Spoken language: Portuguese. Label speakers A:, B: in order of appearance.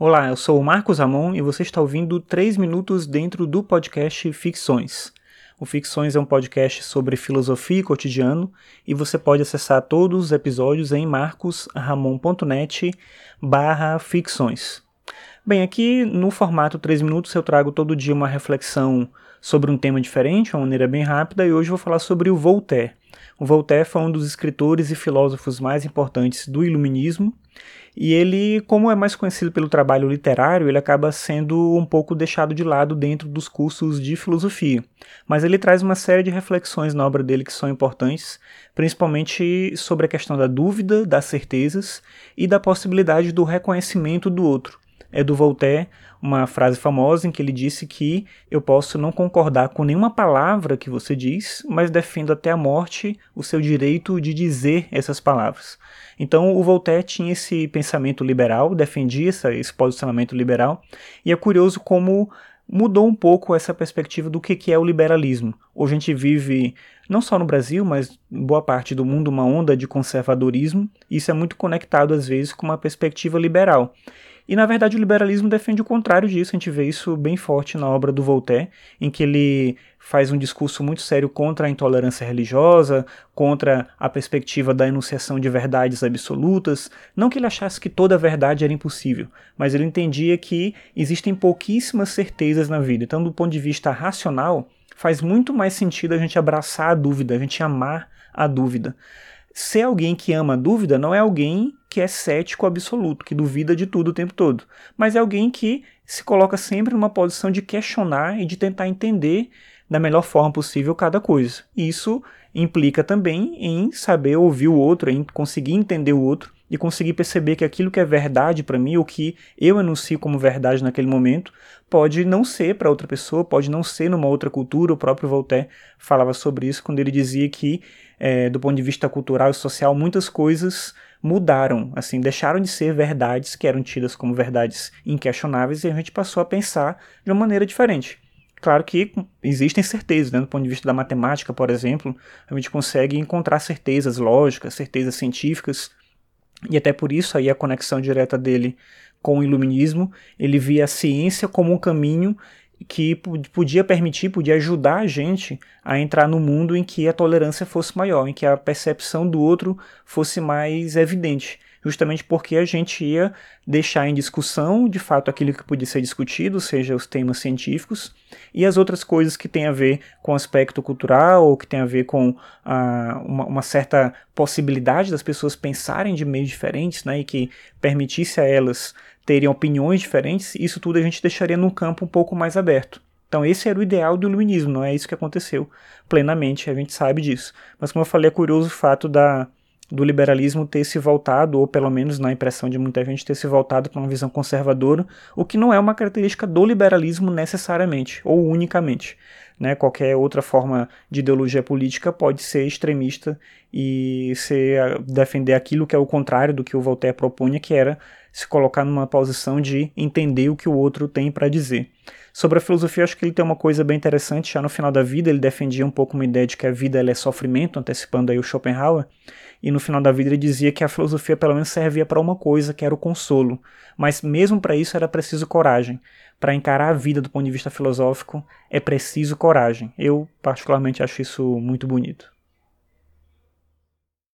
A: Olá, eu sou o Marcos Ramon e você está ouvindo 3 minutos dentro do podcast Ficções. O Ficções é um podcast sobre filosofia e cotidiano e você pode acessar todos os episódios em marcosramon.net barra ficções. Bem, aqui no formato 3 minutos eu trago todo dia uma reflexão sobre um tema diferente, de uma maneira bem rápida, e hoje vou falar sobre o Voltaire. O Voltaire foi um dos escritores e filósofos mais importantes do Iluminismo, e ele, como é mais conhecido pelo trabalho literário, ele acaba sendo um pouco deixado de lado dentro dos cursos de filosofia. Mas ele traz uma série de reflexões na obra dele que são importantes, principalmente sobre a questão da dúvida, das certezas e da possibilidade do reconhecimento do outro. É do Voltaire uma frase famosa em que ele disse que eu posso não concordar com nenhuma palavra que você diz, mas defendo até a morte o seu direito de dizer essas palavras. Então o Voltaire tinha esse pensamento liberal, defendia esse posicionamento liberal, e é curioso como mudou um pouco essa perspectiva do que é o liberalismo. Hoje a gente vive, não só no Brasil, mas em boa parte do mundo, uma onda de conservadorismo, e isso é muito conectado às vezes com uma perspectiva liberal. E na verdade o liberalismo defende o contrário disso, a gente vê isso bem forte na obra do Voltaire, em que ele faz um discurso muito sério contra a intolerância religiosa, contra a perspectiva da enunciação de verdades absolutas. Não que ele achasse que toda verdade era impossível, mas ele entendia que existem pouquíssimas certezas na vida. Então, do ponto de vista racional, faz muito mais sentido a gente abraçar a dúvida, a gente amar a dúvida. Ser alguém que ama a dúvida não é alguém que é cético absoluto, que duvida de tudo o tempo todo, mas é alguém que se coloca sempre numa posição de questionar e de tentar entender da melhor forma possível cada coisa. Isso implica também em saber ouvir o outro, em conseguir entender o outro e conseguir perceber que aquilo que é verdade para mim, ou que eu anuncio como verdade naquele momento, pode não ser para outra pessoa, pode não ser numa outra cultura. O próprio Voltaire falava sobre isso quando ele dizia que, é, do ponto de vista cultural e social, muitas coisas mudaram, assim, deixaram de ser verdades que eram tidas como verdades inquestionáveis e a gente passou a pensar de uma maneira diferente. Claro que existem certezas, né? do ponto de vista da matemática, por exemplo, a gente consegue encontrar certezas lógicas, certezas científicas, e até por isso aí a conexão direta dele com o iluminismo, ele via a ciência como um caminho que podia permitir, podia ajudar a gente a entrar no mundo em que a tolerância fosse maior, em que a percepção do outro fosse mais evidente, justamente porque a gente ia deixar em discussão, de fato, aquilo que podia ser discutido, seja os temas científicos, e as outras coisas que têm a ver com aspecto cultural, ou que tem a ver com ah, uma, uma, certa possibilidade das pessoas pensarem de meios diferentes, né, e que permitisse a elas terem opiniões diferentes, isso tudo a gente deixaria num campo um pouco mais aberto. Então esse era o ideal do iluminismo, não é isso que aconteceu plenamente, a gente sabe disso. Mas como eu falei, é curioso o fato da, do liberalismo ter se voltado, ou pelo menos na impressão de muita gente, ter se voltado para uma visão conservadora, o que não é uma característica do liberalismo necessariamente, ou unicamente. Né? Qualquer outra forma de ideologia política pode ser extremista e ser, defender aquilo que é o contrário do que o Voltaire propunha, que era se colocar numa posição de entender o que o outro tem para dizer. Sobre a filosofia, acho que ele tem uma coisa bem interessante. Já no final da vida, ele defendia um pouco uma ideia de que a vida é sofrimento, antecipando aí o Schopenhauer. E no final da vida, ele dizia que a filosofia, pelo menos, servia para uma coisa, que era o consolo. Mas mesmo para isso, era preciso coragem. Para encarar a vida do ponto de vista filosófico, é preciso coragem. Eu, particularmente, acho isso muito bonito.